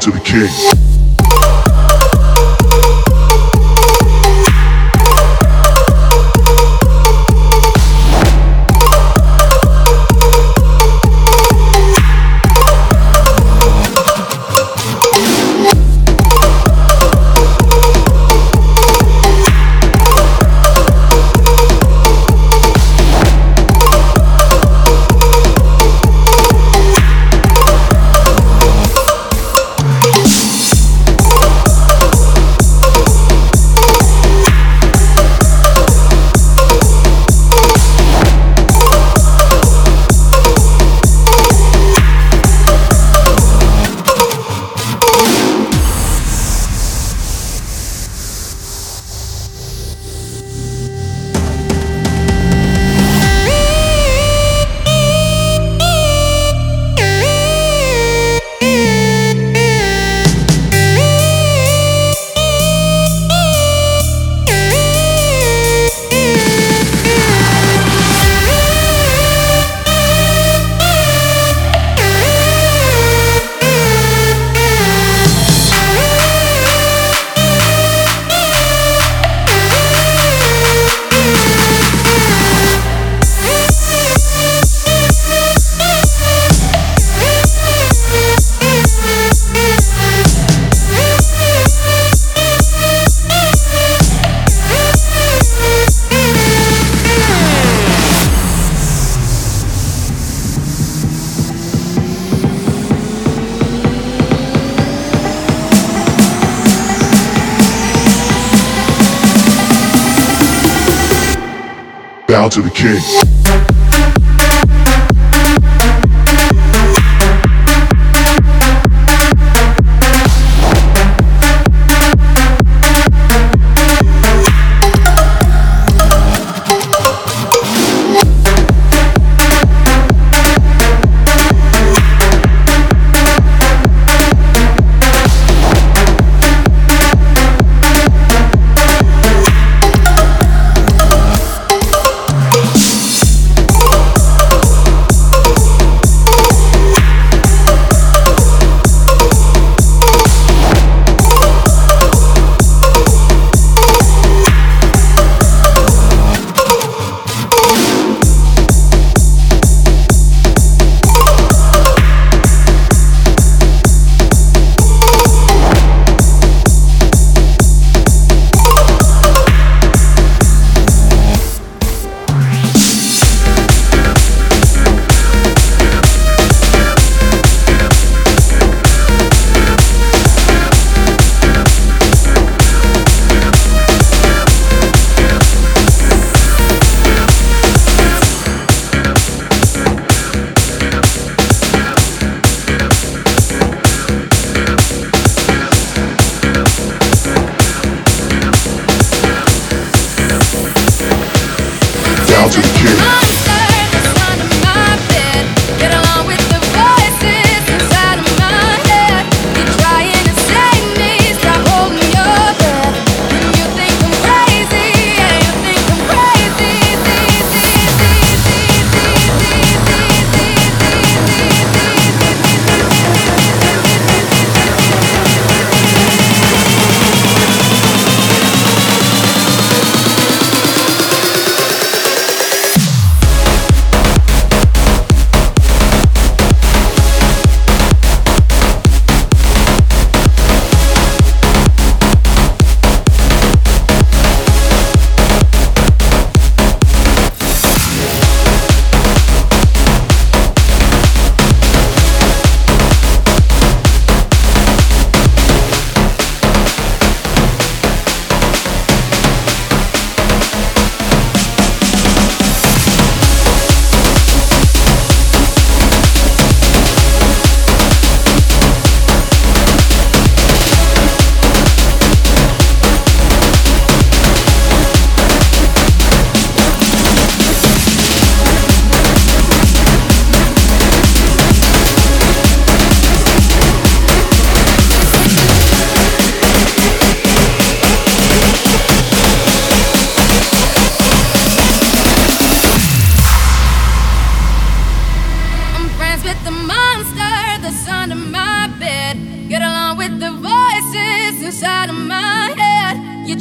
to the king. Bow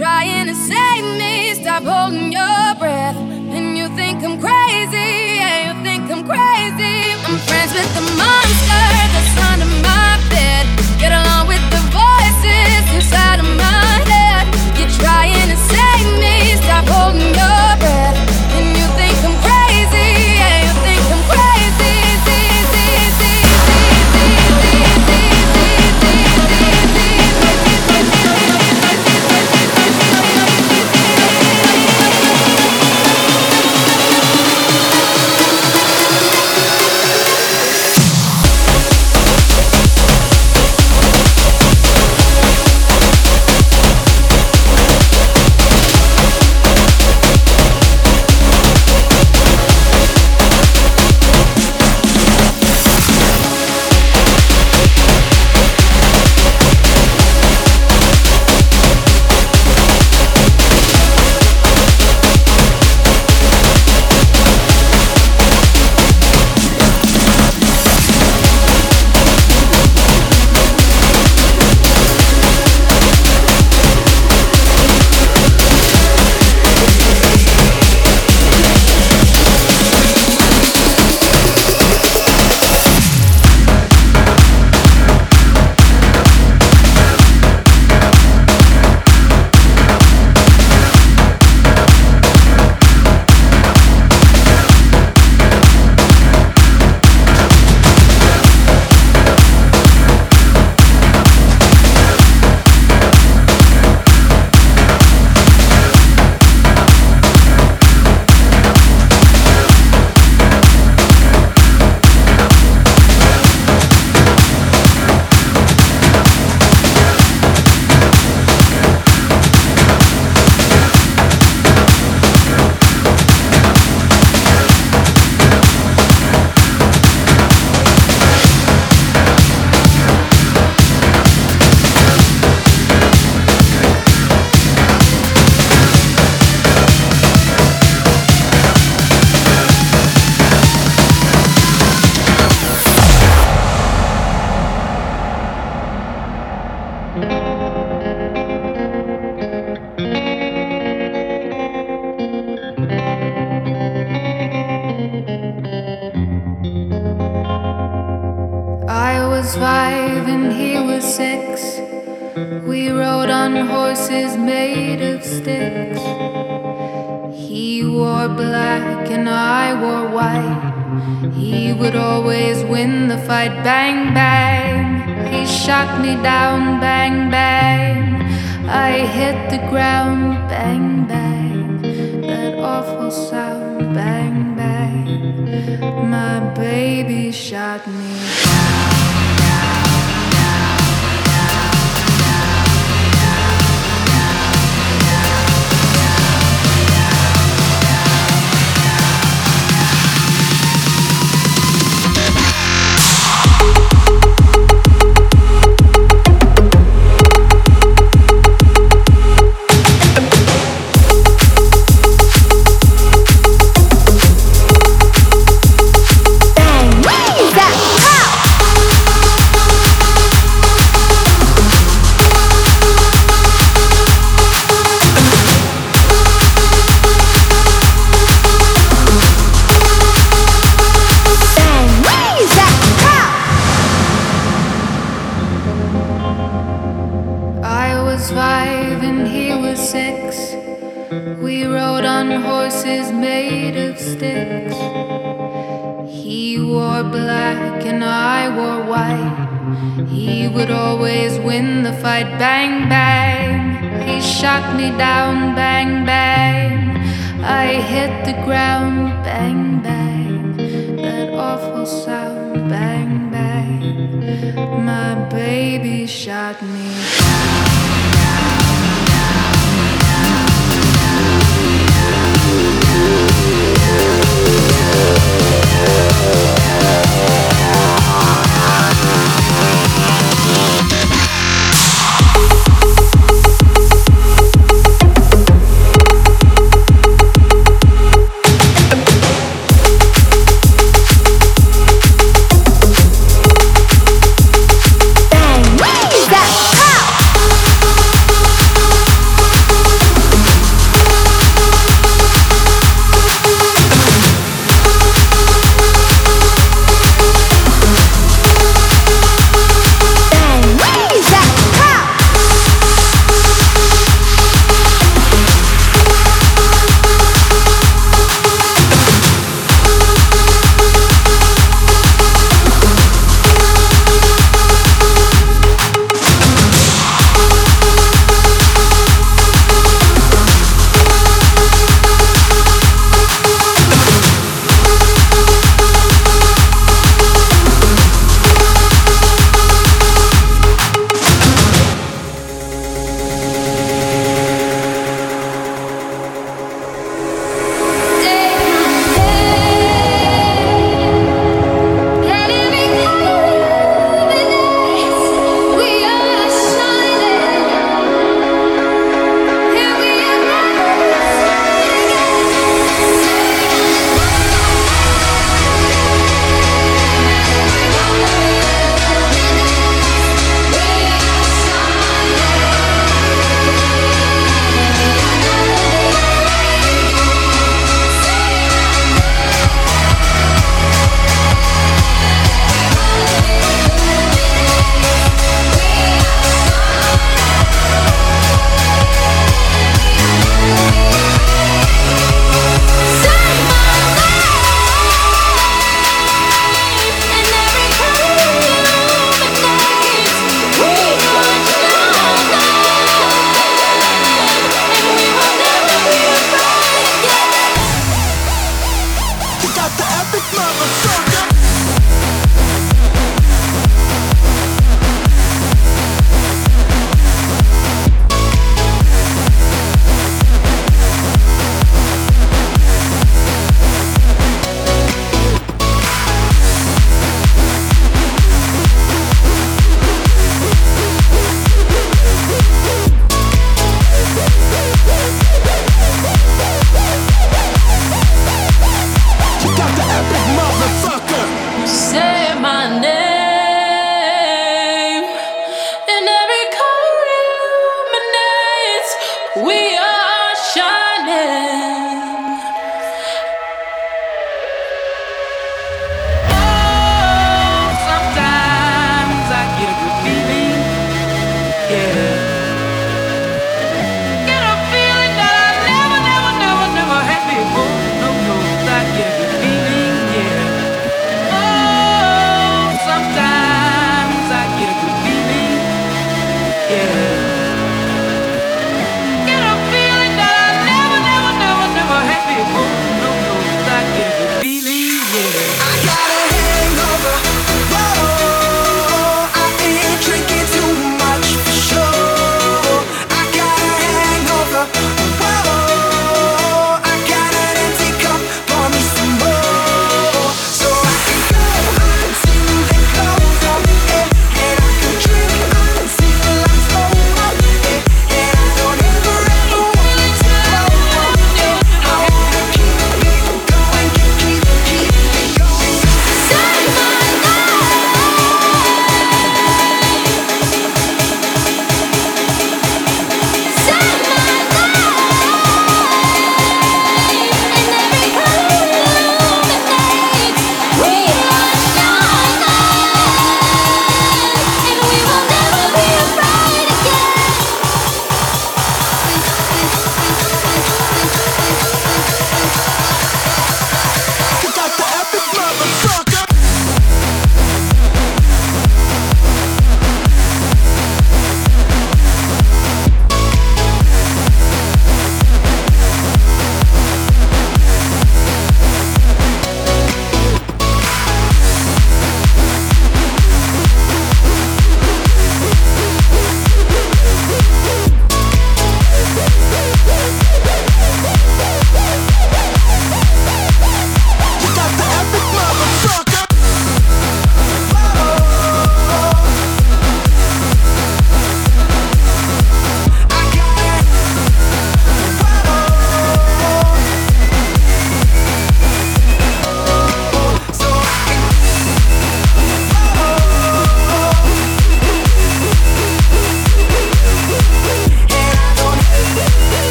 trying shot me.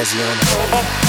Jazzy on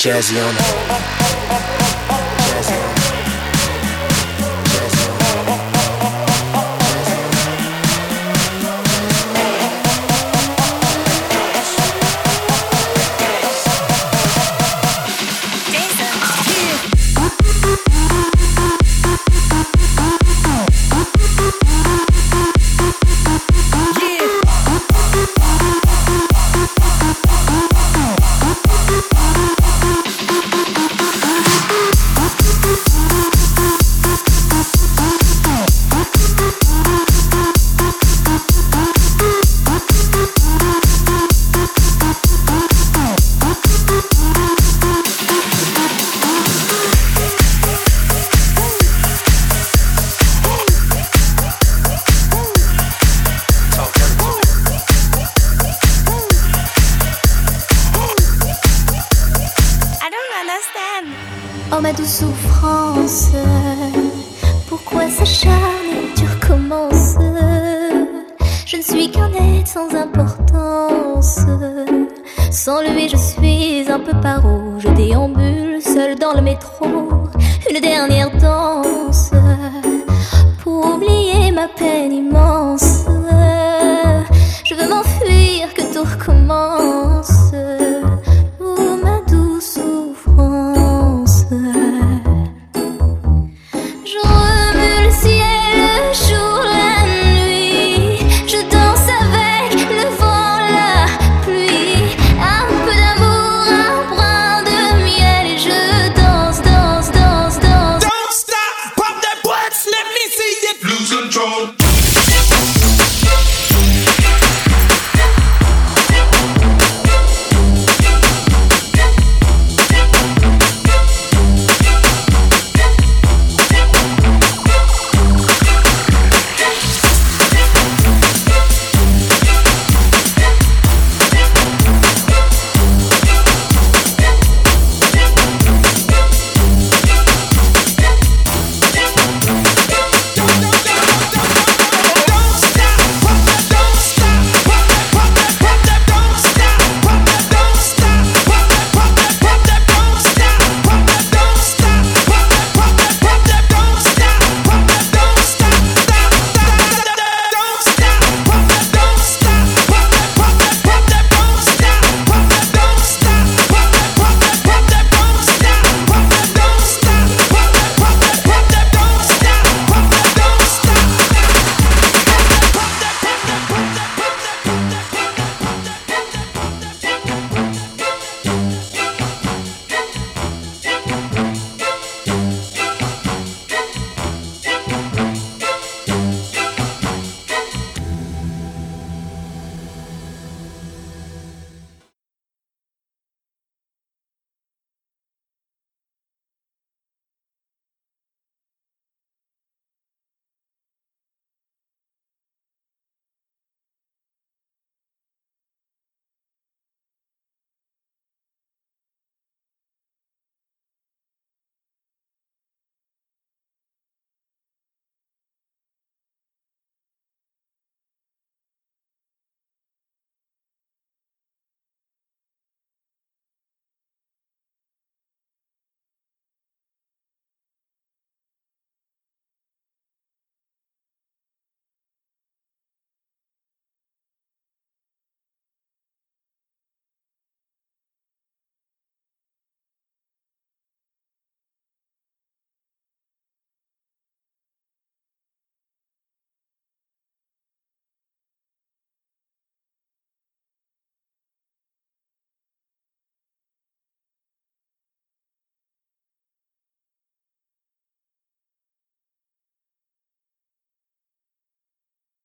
jazzy on it.